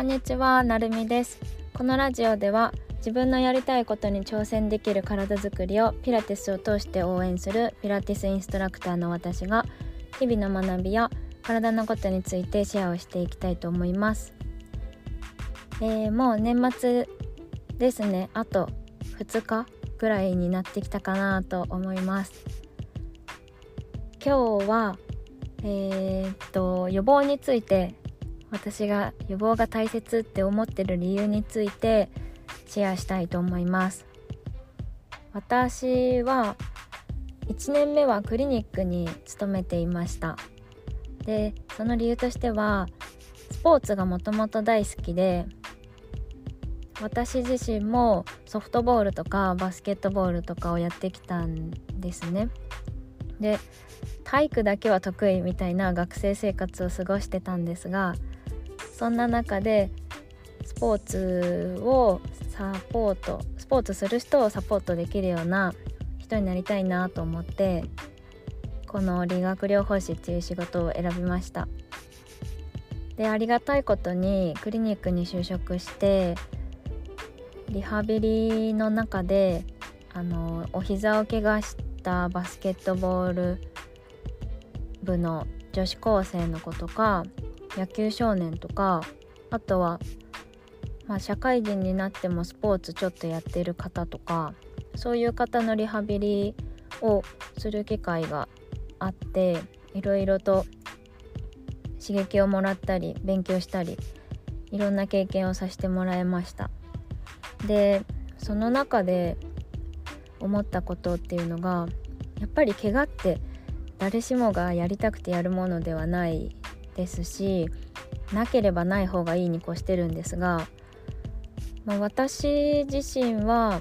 こんにちは、なるみです。このラジオでは自分のやりたいことに挑戦できる体づくりをピラティスを通して応援するピラティスインストラクターの私が日々の学びや体のことについてシェアをしていきたいと思います、えー、もう年末ですね。あと2日ぐらいになってきたかなと思います。今日はえー、っと予防について私が予防が大切って思ってる理由についてシェアしたいと思います。私は1年目はクリニックに勤めていました。でその理由としてはスポーツがもともと大好きで私自身もソフトボールとかバスケットボールとかをやってきたんですね。で体育だけは得意みたいな学生生活を過ごしてたんですがそんな中でスポーツをサポートスポーツする人をサポートできるような人になりたいなと思ってこの理学療法士っていう仕事を選びました。でありがたいことにクリニックに就職してリハビリの中であのお膝を怪我したバスケットボール部の女子高生の子とか野球少年とかあとは、まあ、社会人になってもスポーツちょっとやってる方とかそういう方のリハビリをする機会があっていろいろと刺激をもらったり勉強したりいろんな経験をさせてもらいました。でその中で思ったことっていうのがやっぱり怪我って誰しもがやりたくてやるものではないですしなければない方がいいに越してるんですが、まあ、私自身は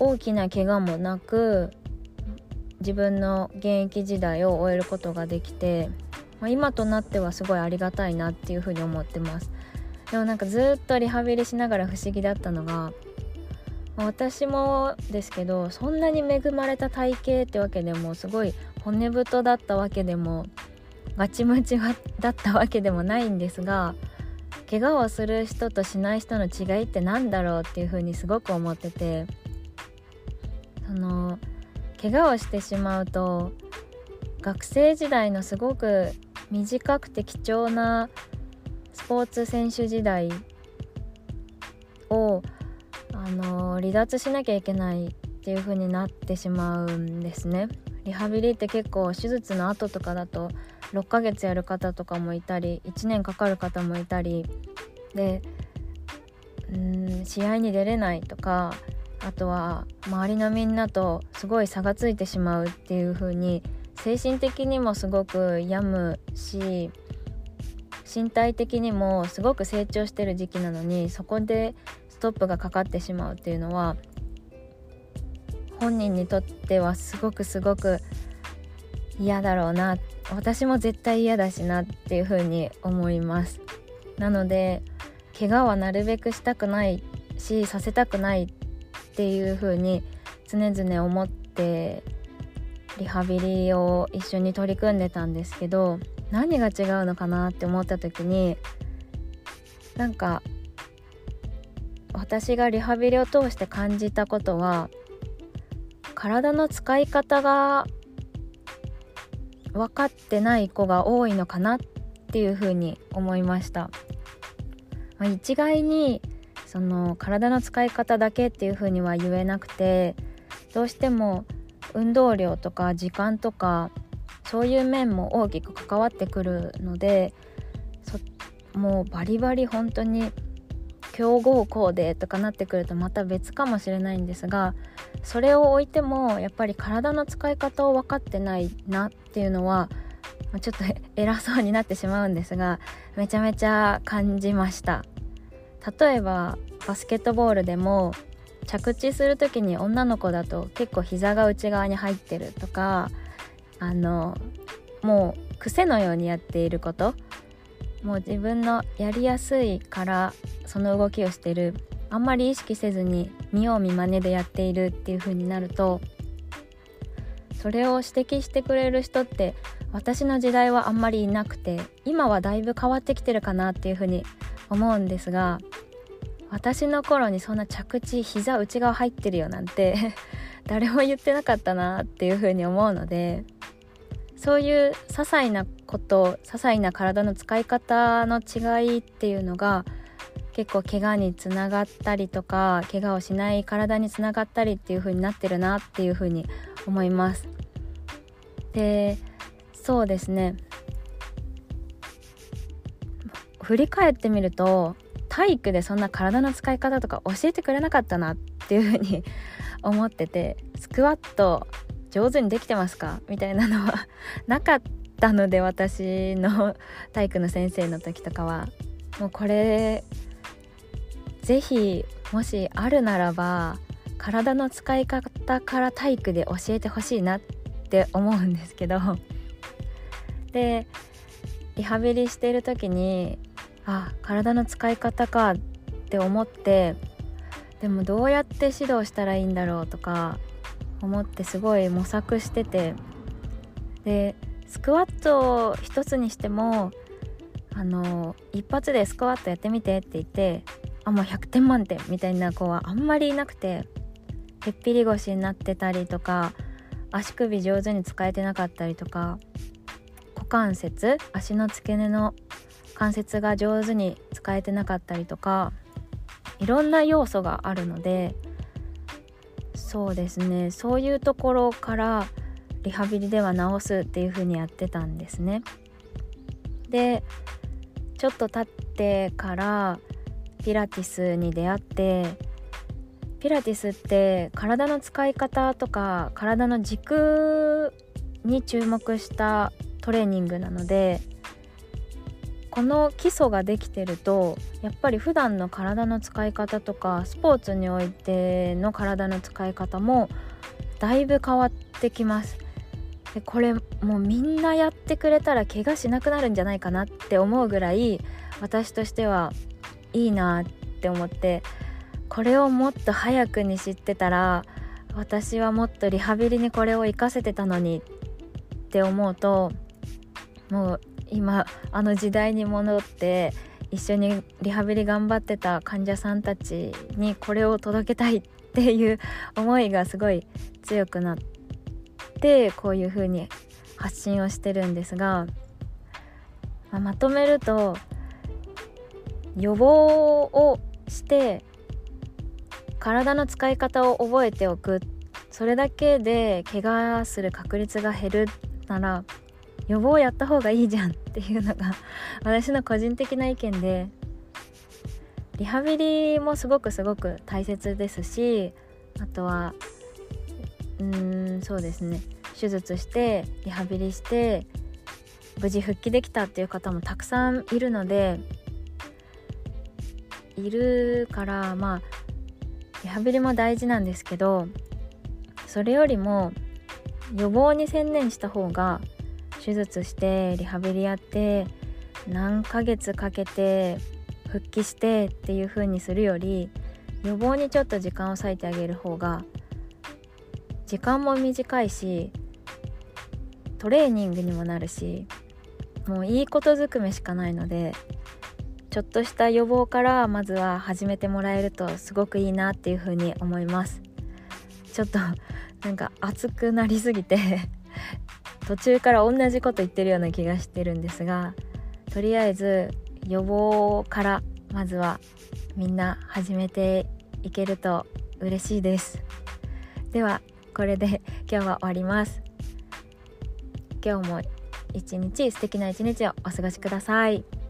大きな怪我もなく自分の現役時代を終えることができて、まあ、今となってはすごいありがたいなっていうふうに思ってます。でもなんかずっとリハビリしながら不思議だったのがま私もですけどそんなに恵まれた体型ってわけでもすごい骨太だったわけでもガチムチだったわけでもないんですが怪我をする人としない人の違いって何だろうっていうふうにすごく思っててその怪我をしてしまうと学生時代のすごく短くて貴重なスポーツ選手時代をあの離脱しなきゃいけないっていう風になってしまうんですね。リハビリって結構手術の後とかだと6ヶ月やる方とかもいたり1年かかる方もいたりでうん試合に出れないとかあとは周りのみんなとすごい差がついてしまうっていう風に精神的にもすごく病むし身体的にもすごく成長してる時期なのにそこでストップがかかってしまうっていうのは本人にとってはすごくすごく嫌だろうな私も絶対嫌だしなっていう風に思います。なので怪我はなるべくしたくないしさせたくないっていう風に常々思ってリハビリを一緒に取り組んでたんですけど何が違うのかなって思った時になんか私がリハビリを通して感じたことは体の使い方が分かってない子が多いのかなっていうふうに思いました、まあ、一概にその体の使い方だけっていうふうには言えなくてどうしても運動量とか時間とかそういう面も大きく関わってくるのでもうバリバリ本当に強豪校でとかなってくるとまた別かもしれないんですがそれを置いてもやっぱり体の使い方を分かってないなっていうのはちょっと 偉そうになってしまうんですがめちゃめちゃ感じました。例えばバスケットボールでも着地する時に女の子だと結構膝が内側に入ってるとかあのもう癖のようにやっていることもう自分のやりやすいからその動きをしてる。あんまり意識せずに見よう見まねでやっているっていう風になるとそれを指摘してくれる人って私の時代はあんまりいなくて今はだいぶ変わってきてるかなっていう風に思うんですが私の頃にそんな着地膝内側入ってるよなんて 誰も言ってなかったなっていうふうに思うのでそういう些細なこと些細な体の使い方の違いっていうのが結構怪我につながったりとか怪我をしない体につながったりっていう風になってるなっていう風に思います。でそうですね。振り返ってみると体育でそんな体の使い方とか教えてくれなかったなっていう風に思っててスクワット上手にできてますか？みたいなのは なかったので私の体育の先生の時とかは。もうこれ是非もしあるならば体の使い方から体育で教えてほしいなって思うんですけど。でリハビリしてる時にあ体の使い方かって思ってでもどうやって指導したらいいんだろうとか思ってすごい模索しててでスクワットを一つにしてもあの一発でスクワットやってみてって言ってあもう100点満点みたいな子はあんまりいなくてへっぴり腰になってたりとか足首上手に使えてなかったりとか股関節足の付け根の関節が上手に使えてなかったりとかいろんな要素があるのでそうですねそういうところからリハビリでは治すっていう風にやってたんですね。でちょっと経ってからピラティスに出会ってピラティスって体の使い方とか体の軸に注目したトレーニングなのでこの基礎ができてるとやっぱり普段の体の使い方とかスポーツにおいての体の使い方もだいぶ変わってきます。でこれもうみんなやってくれたら怪我しなくなるんじゃないかなって思うぐらい私としてはいいなって思ってこれをもっと早くに知ってたら私はもっとリハビリにこれを活かせてたのにって思うともう今あの時代に戻って一緒にリハビリ頑張ってた患者さんたちにこれを届けたいっていう思いがすごい強くなってこういう風に発信をしてるんですが、まあ、まとめると予防をして体の使い方を覚えておく。それだけで怪我する確率が減るなら予防やった方がいいじゃんっていうのが 私の個人的な意見でリハビリもすごくすごく大切ですしあとはうーんそうですね。手術してリハビリして無事復帰できたっていう方もたくさんいるのでいるからまあリハビリも大事なんですけどそれよりも予防に専念した方が手術してリハビリやって何ヶ月かけて復帰してっていう風にするより予防にちょっと時間を割いてあげる方が時間も短いしトレーニングにもなるしもういいことずくめしかないのでちょっとした予防からまずは始めてもらえるとすごくいいなっていうふうに思います。ちょっとなんか熱くなりすぎて。途中から同じこと言ってるような気がしてるんですがとりあえず予防からまずはみんな始めていけると嬉しいですではこれで 今日は終わります今日も一日素敵な一日をお過ごしください。